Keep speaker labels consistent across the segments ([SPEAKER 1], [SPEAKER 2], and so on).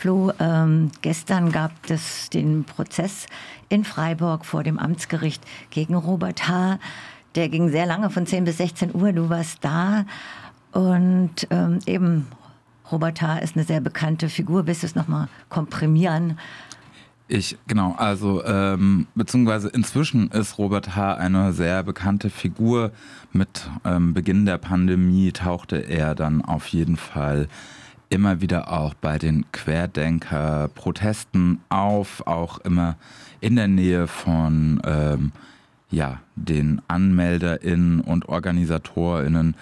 [SPEAKER 1] Flo, ähm, gestern gab es den Prozess in Freiburg vor dem Amtsgericht gegen Robert H. Der ging sehr lange, von 10 bis 16 Uhr. Du warst da. Und ähm, eben, Robert H. ist eine sehr bekannte Figur. Willst du es nochmal komprimieren?
[SPEAKER 2] Ich, genau, also ähm, beziehungsweise inzwischen ist Robert H. eine sehr bekannte Figur. Mit ähm, Beginn der Pandemie tauchte er dann auf jeden Fall immer wieder auch bei den Querdenker-Protesten auf, auch immer in der Nähe von ähm, ja, den AnmelderInnen und OrganisatorInnen,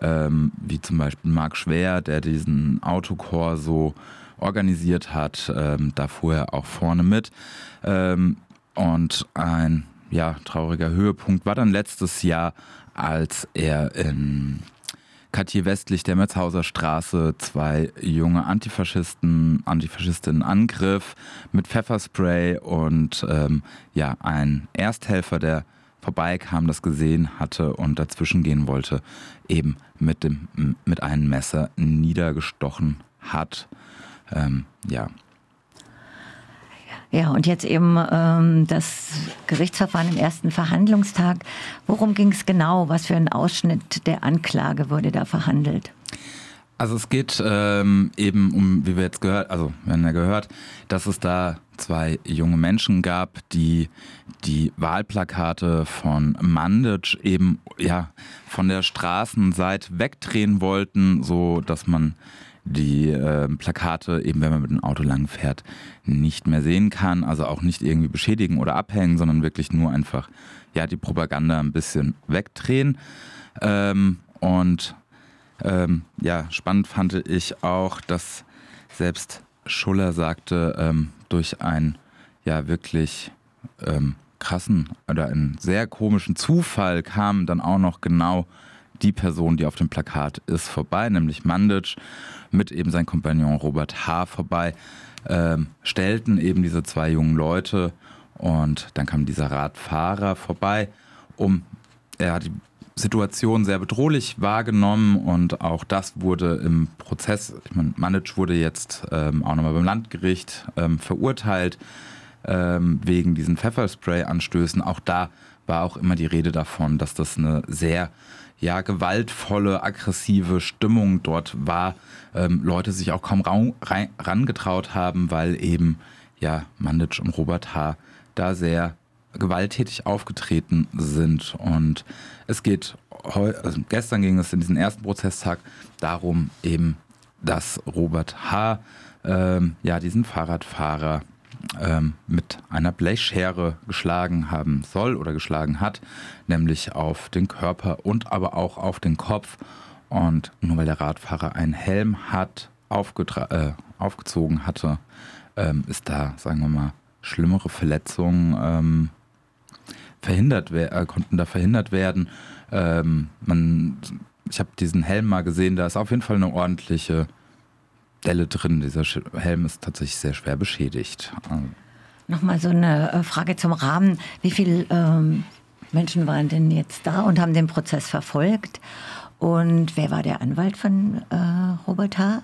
[SPEAKER 2] ähm, wie zum Beispiel Marc Schwer, der diesen Autokor so organisiert hat. Ähm, da fuhr er auch vorne mit. Ähm, und ein ja, trauriger Höhepunkt war dann letztes Jahr, als er in Katje westlich der Metzhauser Straße zwei junge Antifaschisten, Antifaschistinnen angriff mit Pfefferspray und ähm, ja, ein Ersthelfer, der vorbeikam, das gesehen hatte und dazwischen gehen wollte, eben mit, dem, mit einem Messer niedergestochen hat. Ähm, ja.
[SPEAKER 1] Ja, und jetzt eben ähm, das Gerichtsverfahren im ersten Verhandlungstag. Worum ging es genau? Was für ein Ausschnitt der Anklage wurde da verhandelt?
[SPEAKER 2] Also es geht ähm, eben um, wie wir jetzt gehört, also wir haben ja gehört, dass es da zwei junge Menschen gab, die die Wahlplakate von Mandic eben ja von der Straßenseite wegdrehen wollten, so dass man die äh, Plakate, eben wenn man mit dem Auto lang fährt, nicht mehr sehen kann. Also auch nicht irgendwie beschädigen oder abhängen, sondern wirklich nur einfach ja, die Propaganda ein bisschen wegdrehen. Ähm, und ähm, ja, spannend fand ich auch, dass selbst Schuller sagte, ähm, durch einen ja wirklich ähm, krassen oder einen sehr komischen Zufall kam dann auch noch genau die Person, die auf dem Plakat ist, vorbei, nämlich Mandic mit eben seinem Kompagnon Robert H. vorbei, ähm, stellten eben diese zwei jungen Leute und dann kam dieser Radfahrer vorbei, um, er hat die Situation sehr bedrohlich wahrgenommen und auch das wurde im Prozess, ich meine, Manic wurde jetzt ähm, auch nochmal beim Landgericht ähm, verurteilt ähm, wegen diesen Pfefferspray-Anstößen. Auch da war auch immer die Rede davon, dass das eine sehr ja, gewaltvolle, aggressive Stimmung dort war. Ähm, Leute sich auch kaum rein, rangetraut haben, weil eben ja, Mandic und Robert H. da sehr gewalttätig aufgetreten sind. Und es geht also gestern ging es in diesem ersten Prozesstag darum, eben, dass Robert H. Ähm, ja, diesen Fahrradfahrer ähm, mit einer Blechschere geschlagen haben soll oder geschlagen hat, nämlich auf den Körper und aber auch auf den Kopf. Und nur weil der Radfahrer einen Helm hat, äh, aufgezogen hatte, ähm, ist da, sagen wir mal, schlimmere Verletzungen ähm, verhindert äh, konnten da verhindert werden. Ähm, man, ich habe diesen Helm mal gesehen, da ist auf jeden Fall eine ordentliche Delle drin. Dieser Helm ist tatsächlich sehr schwer beschädigt.
[SPEAKER 1] Nochmal so eine äh, Frage zum Rahmen. Wie viele ähm, Menschen waren denn jetzt da und haben den Prozess verfolgt? Und wer war der Anwalt von äh, Robert H.?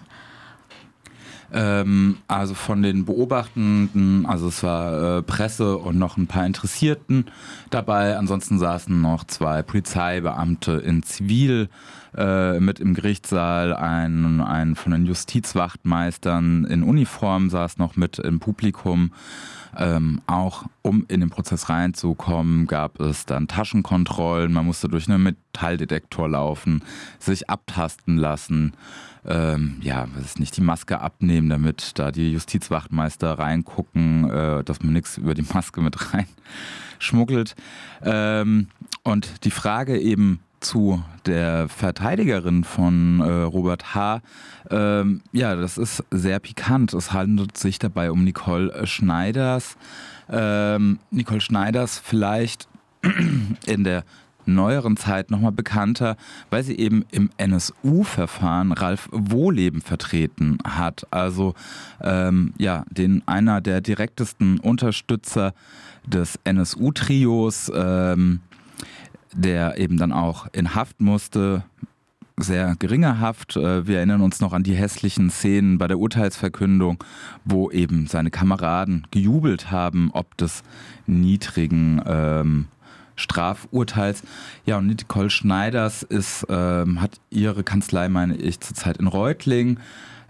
[SPEAKER 2] Ähm, also von den Beobachtenden, also es war äh, Presse und noch ein paar Interessierten dabei. Ansonsten saßen noch zwei Polizeibeamte in Zivil äh, mit im Gerichtssaal. Ein, ein von den Justizwachtmeistern in Uniform saß noch mit im Publikum. Ähm, auch um in den Prozess reinzukommen, gab es dann Taschenkontrollen. Man musste durch einen Metalldetektor laufen, sich abtasten lassen. Ähm, ja, was ist nicht, die Maske abnehmen, damit da die Justizwachtmeister reingucken, äh, dass man nichts über die Maske mit reinschmuggelt. Ähm, und die Frage eben, zu der Verteidigerin von äh, Robert H. Ähm, ja, das ist sehr pikant. Es handelt sich dabei um Nicole Schneiders. Ähm, Nicole Schneiders vielleicht in der neueren Zeit nochmal bekannter, weil sie eben im NSU-Verfahren Ralf Wohleben vertreten hat. Also ähm, ja, den einer der direktesten Unterstützer des NSU-Trios. Ähm, der eben dann auch in Haft musste, sehr geringe Haft. Äh, wir erinnern uns noch an die hässlichen Szenen bei der Urteilsverkündung, wo eben seine Kameraden gejubelt haben, ob des niedrigen ähm, Strafurteils. Ja, und Nicole Schneiders ist, ähm, hat ihre Kanzlei, meine ich, zurzeit in Reutling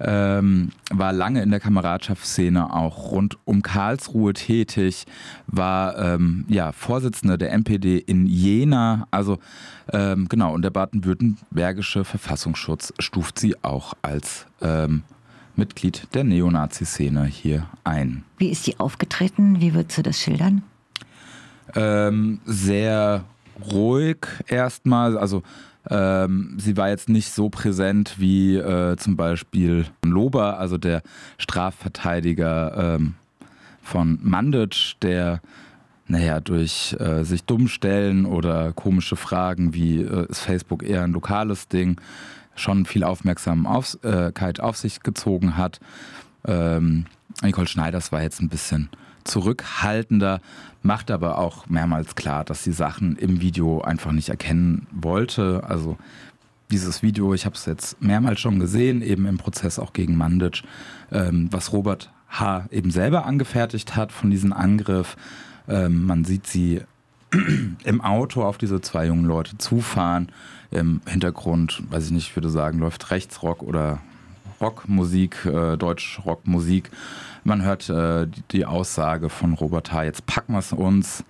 [SPEAKER 2] ähm, war lange in der Kameradschaftsszene auch rund um Karlsruhe tätig, war ähm, ja, Vorsitzende der NPD in Jena, also ähm, genau, und der baden-württembergische Verfassungsschutz stuft sie auch als ähm, Mitglied der Neonazi-Szene hier ein.
[SPEAKER 1] Wie ist sie aufgetreten? Wie würdest du das schildern?
[SPEAKER 2] Ähm, sehr ruhig erstmal, also ähm, sie war jetzt nicht so präsent wie äh, zum Beispiel Lober, also der Strafverteidiger ähm, von Mandic, der naja, durch äh, sich dumm stellen oder komische Fragen wie äh, ist Facebook eher ein lokales Ding, schon viel Aufmerksamkeit auf sich gezogen hat. Ähm, Nicole Schneiders war jetzt ein bisschen zurückhaltender, macht aber auch mehrmals klar, dass sie Sachen im Video einfach nicht erkennen wollte. Also dieses Video, ich habe es jetzt mehrmals schon gesehen, eben im Prozess auch gegen Mandic, ähm, was Robert H. eben selber angefertigt hat von diesem Angriff. Ähm, man sieht sie im Auto auf diese zwei jungen Leute zufahren. Im Hintergrund, weiß ich nicht, ich würde sagen, läuft Rechtsrock oder Rockmusik, äh, Deutsch-Rockmusik. Man hört äh, die, die, Aussage von Robert H., jetzt packen wir es uns.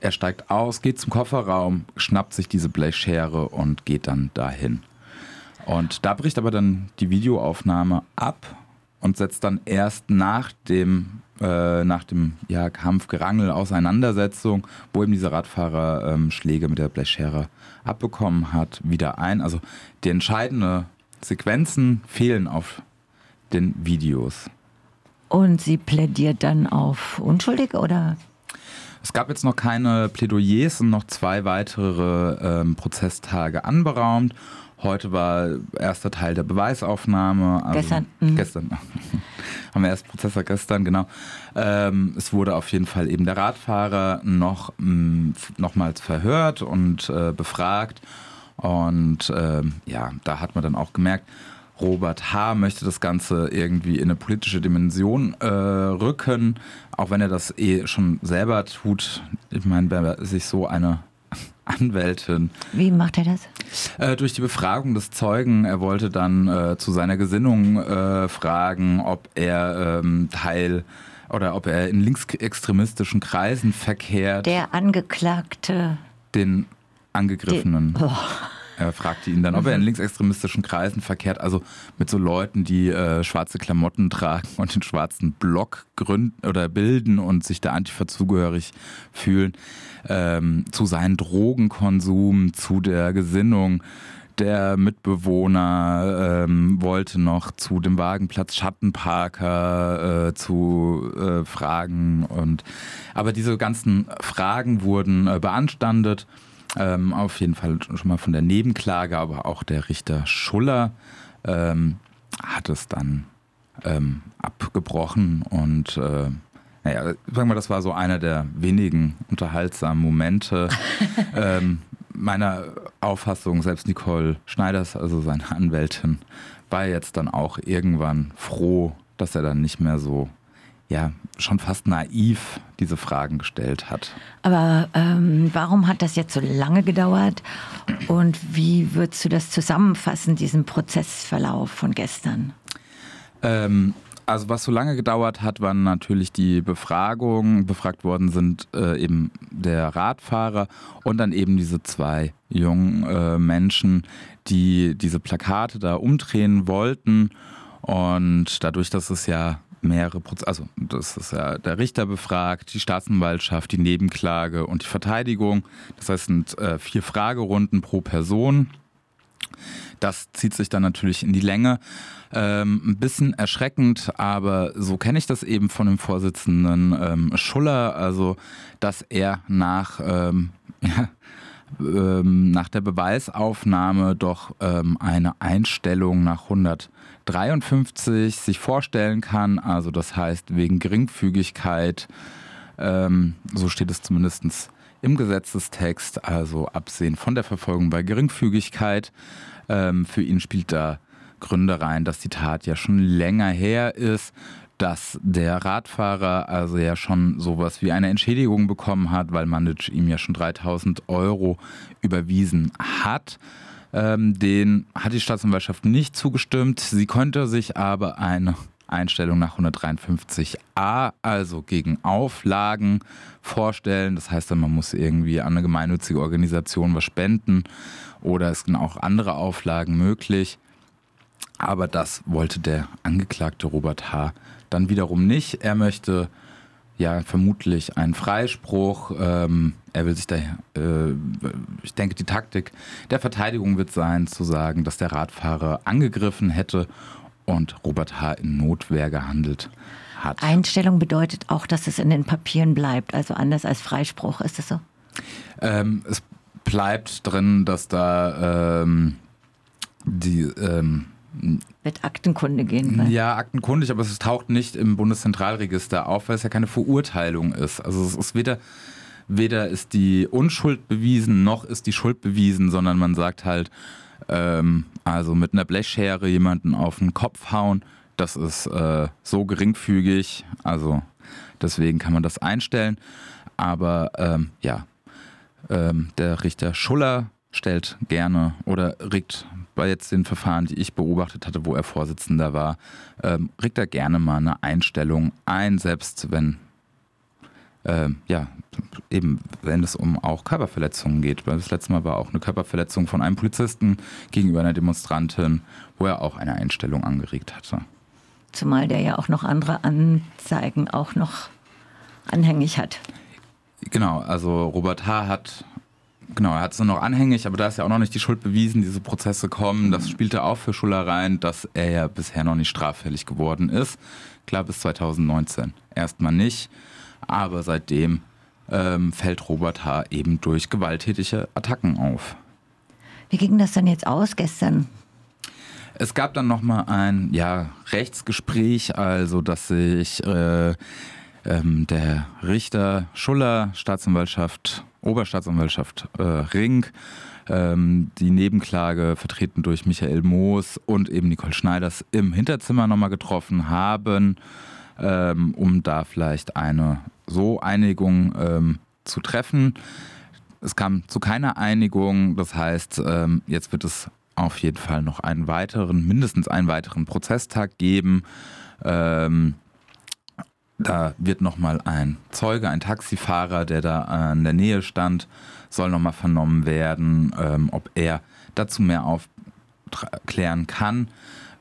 [SPEAKER 2] Er steigt aus, geht zum Kofferraum, schnappt sich diese Blechschere und geht dann dahin. Und da bricht aber dann die Videoaufnahme ab und setzt dann erst nach dem, äh, nach dem ja, Kampf, Gerangel, Auseinandersetzung, wo eben dieser Radfahrer ähm, Schläge mit der Blechschere abbekommen hat, wieder ein. Also die entscheidende Sequenzen fehlen auf den Videos.
[SPEAKER 1] Und sie plädiert dann auf unschuldig oder?
[SPEAKER 2] Es gab jetzt noch keine Plädoyers und noch zwei weitere ähm, Prozesstage anberaumt. Heute war erster Teil der Beweisaufnahme.
[SPEAKER 1] Also gestern. Mhm.
[SPEAKER 2] Gestern. haben wir erst Prozessor gestern, genau. Ähm, es wurde auf jeden Fall eben der Radfahrer noch, mh, nochmals verhört und äh, befragt. Und ähm, ja, da hat man dann auch gemerkt, Robert H. möchte das Ganze irgendwie in eine politische Dimension äh, rücken, auch wenn er das eh schon selber tut. Ich meine, wer sich so eine Anwältin.
[SPEAKER 1] Wie macht er das?
[SPEAKER 2] Äh, durch die Befragung des Zeugen. Er wollte dann äh, zu seiner Gesinnung äh, fragen, ob er ähm, Teil oder ob er in linksextremistischen Kreisen verkehrt.
[SPEAKER 1] Der Angeklagte.
[SPEAKER 2] Den Angegriffenen. Den, oh. Er fragte ihn dann, ob er in linksextremistischen Kreisen verkehrt, also mit so Leuten, die äh, schwarze Klamotten tragen und den schwarzen Block gründen oder bilden und sich der Antifa zugehörig fühlen, ähm, zu seinem Drogenkonsum, zu der Gesinnung der Mitbewohner ähm, wollte noch zu dem Wagenplatz Schattenparker äh, zu äh, fragen und aber diese ganzen Fragen wurden äh, beanstandet ähm, auf jeden Fall schon mal von der Nebenklage, aber auch der Richter Schuller ähm, hat es dann ähm, abgebrochen und äh, naja, sagen wir, das war so einer der wenigen unterhaltsamen Momente ähm, meiner Auffassung. Selbst Nicole Schneiders, also seine Anwältin, war jetzt dann auch irgendwann froh, dass er dann nicht mehr so ja schon fast naiv diese Fragen gestellt hat.
[SPEAKER 1] Aber ähm, warum hat das jetzt so lange gedauert und wie würdest du das zusammenfassen, diesen Prozessverlauf von gestern?
[SPEAKER 2] Ähm, also was so lange gedauert hat, waren natürlich die Befragungen. Befragt worden sind äh, eben der Radfahrer und dann eben diese zwei jungen äh, Menschen, die diese Plakate da umdrehen wollten. Und dadurch, dass es ja mehrere Prozesse, also das ist ja der Richter befragt, die Staatsanwaltschaft, die Nebenklage und die Verteidigung. Das heißt, sind äh, vier Fragerunden pro Person. Das zieht sich dann natürlich in die Länge. Ähm, ein bisschen erschreckend, aber so kenne ich das eben von dem Vorsitzenden ähm, Schuller, also dass er nach, ähm, ja, ähm, nach der Beweisaufnahme doch ähm, eine Einstellung nach 100 53 sich vorstellen kann. Also das heißt wegen Geringfügigkeit, ähm, so steht es zumindest im Gesetzestext, also absehen von der Verfolgung bei Geringfügigkeit. Ähm, für ihn spielt da Gründe rein, dass die Tat ja schon länger her ist, dass der Radfahrer also ja schon sowas wie eine Entschädigung bekommen hat, weil Mandic ihm ja schon 3000 Euro überwiesen hat. Ähm, den hat die Staatsanwaltschaft nicht zugestimmt. Sie konnte sich aber eine Einstellung nach 153a, also gegen Auflagen vorstellen. Das heißt man muss irgendwie an eine gemeinnützige Organisation was spenden oder es sind auch andere Auflagen möglich. Aber das wollte der Angeklagte Robert H. dann wiederum nicht. Er möchte ja vermutlich einen Freispruch. Ähm, er will sich da, äh, ich denke, die Taktik der Verteidigung wird sein, zu sagen, dass der Radfahrer angegriffen hätte und Robert H. in Notwehr gehandelt hat.
[SPEAKER 1] Einstellung bedeutet auch, dass es in den Papieren bleibt, also anders als Freispruch, ist es so?
[SPEAKER 2] Ähm, es bleibt drin, dass da ähm, die ähm,
[SPEAKER 1] wird Aktenkunde gehen. Weil.
[SPEAKER 2] Ja, aktenkundig, aber es taucht nicht im Bundeszentralregister auf, weil es ja keine Verurteilung ist. Also es ist weder, weder ist die Unschuld bewiesen, noch ist die Schuld bewiesen, sondern man sagt halt, ähm, also mit einer Blechschere jemanden auf den Kopf hauen, das ist äh, so geringfügig, also deswegen kann man das einstellen. Aber ähm, ja, ähm, der Richter Schuller stellt gerne oder regt bei jetzt den Verfahren, die ich beobachtet hatte, wo er Vorsitzender war, ähm, regt er gerne mal eine Einstellung ein, selbst wenn ähm, ja, eben wenn es um auch Körperverletzungen geht. Weil das letzte Mal war auch eine Körperverletzung von einem Polizisten gegenüber einer Demonstrantin, wo er auch eine Einstellung angeregt hatte.
[SPEAKER 1] Zumal der ja auch noch andere Anzeigen auch noch anhängig hat.
[SPEAKER 2] Genau, also Robert H. hat genau, er hat es nur noch anhängig, aber da ist ja auch noch nicht die Schuld bewiesen, diese Prozesse kommen. Das spielte auch für Schuller rein, dass er ja bisher noch nicht straffällig geworden ist. Klar, bis 2019 erstmal nicht, aber seitdem ähm, fällt Robert H. eben durch gewalttätige Attacken auf.
[SPEAKER 1] Wie ging das denn jetzt aus gestern?
[SPEAKER 2] Es gab dann nochmal ein ja, Rechtsgespräch, also dass sich äh, ähm, der Richter Schuller, Staatsanwaltschaft, Oberstaatsanwaltschaft äh, Ring, ähm, die Nebenklage vertreten durch Michael Moos und eben Nicole Schneiders im Hinterzimmer nochmal getroffen haben, ähm, um da vielleicht eine so Einigung ähm, zu treffen. Es kam zu keiner Einigung, das heißt, ähm, jetzt wird es auf jeden Fall noch einen weiteren, mindestens einen weiteren Prozesstag geben. Ähm, da wird nochmal ein Zeuge, ein Taxifahrer, der da in der Nähe stand, soll nochmal vernommen werden, ähm, ob er dazu mehr aufklären kann,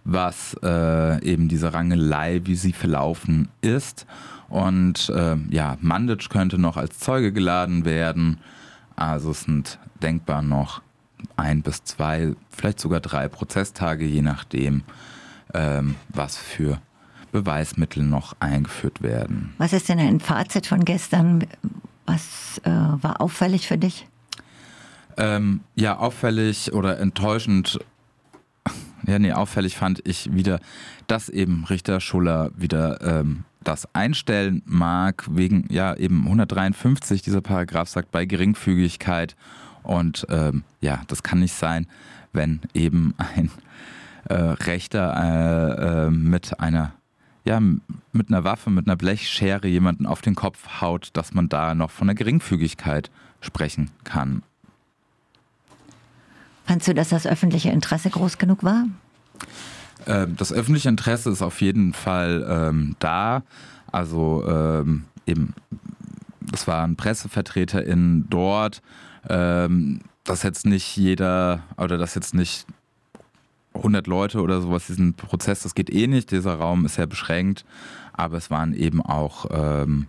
[SPEAKER 2] was äh, eben diese Rangelei, wie sie verlaufen ist. Und äh, ja, Mandic könnte noch als Zeuge geladen werden. Also es sind denkbar noch ein bis zwei, vielleicht sogar drei Prozesstage, je nachdem, ähm, was für Beweismittel noch eingeführt werden.
[SPEAKER 1] Was ist denn ein Fazit von gestern? Was äh, war auffällig für dich?
[SPEAKER 2] Ähm, ja, auffällig oder enttäuschend. Ja, nee, auffällig fand ich wieder, dass eben Richter Schuller wieder ähm, das einstellen mag, wegen, ja, eben 153, dieser Paragraph sagt, bei Geringfügigkeit. Und ähm, ja, das kann nicht sein, wenn eben ein äh, Rechter äh, äh, mit einer ja, mit einer Waffe, mit einer Blechschere jemanden auf den Kopf haut, dass man da noch von der Geringfügigkeit sprechen kann.
[SPEAKER 1] Fandst du, dass das öffentliche Interesse groß genug war?
[SPEAKER 2] Ähm, das öffentliche Interesse ist auf jeden Fall ähm, da. Also ähm, eben, es waren PressevertreterInnen dort, ähm, dass jetzt nicht jeder oder dass jetzt nicht 100 Leute oder sowas, diesen Prozess, das geht eh nicht, dieser Raum ist sehr beschränkt, aber es waren eben auch ähm,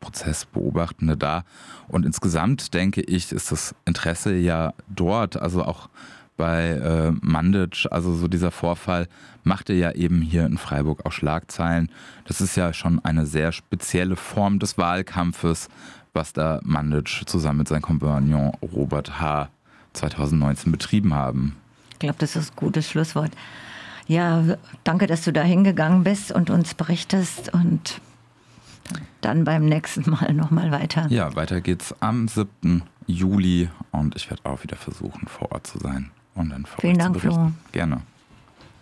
[SPEAKER 2] Prozessbeobachtende da. Und insgesamt denke ich, ist das Interesse ja dort, also auch bei äh, Mandic, also so dieser Vorfall, machte ja eben hier in Freiburg auch Schlagzeilen. Das ist ja schon eine sehr spezielle Form des Wahlkampfes, was da Mandic zusammen mit seinem Kompagnon Robert H. 2019 betrieben haben.
[SPEAKER 1] Ich glaube, das ist ein gutes Schlusswort. Ja, danke, dass du da hingegangen bist und uns berichtest und dann beim nächsten Mal nochmal weiter.
[SPEAKER 2] Ja, weiter geht's am 7. Juli und ich werde auch wieder versuchen, vor Ort zu sein. und dann
[SPEAKER 1] Vielen Dank, Flo.
[SPEAKER 2] Gerne.